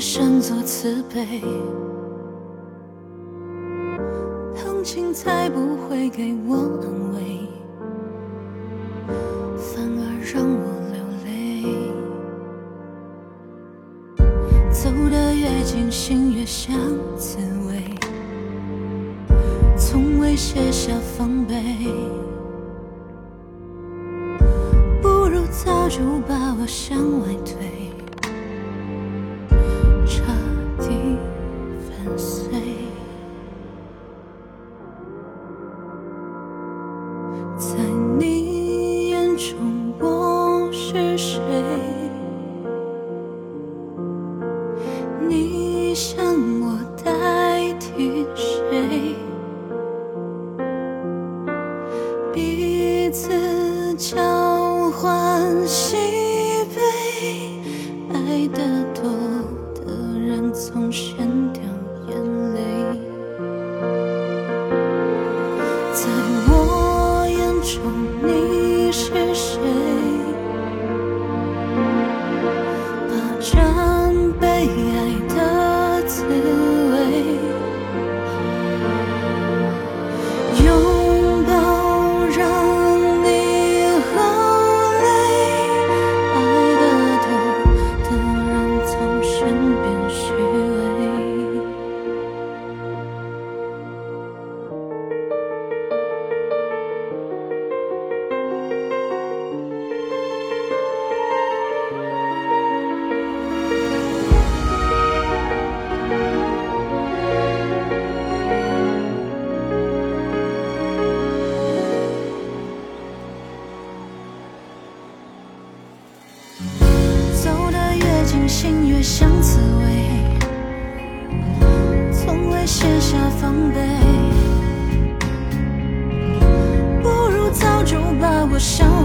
深作慈悲，同情才不会给我安慰，反而让我流泪。走得越近，心越像刺猬，从未卸下防备。不如早就把我向外推。在你眼中我是谁？你想我代替谁？彼此交换喜悲爱的多的人总先掉心越像刺猬，从未卸下防备，不如早就把我伤。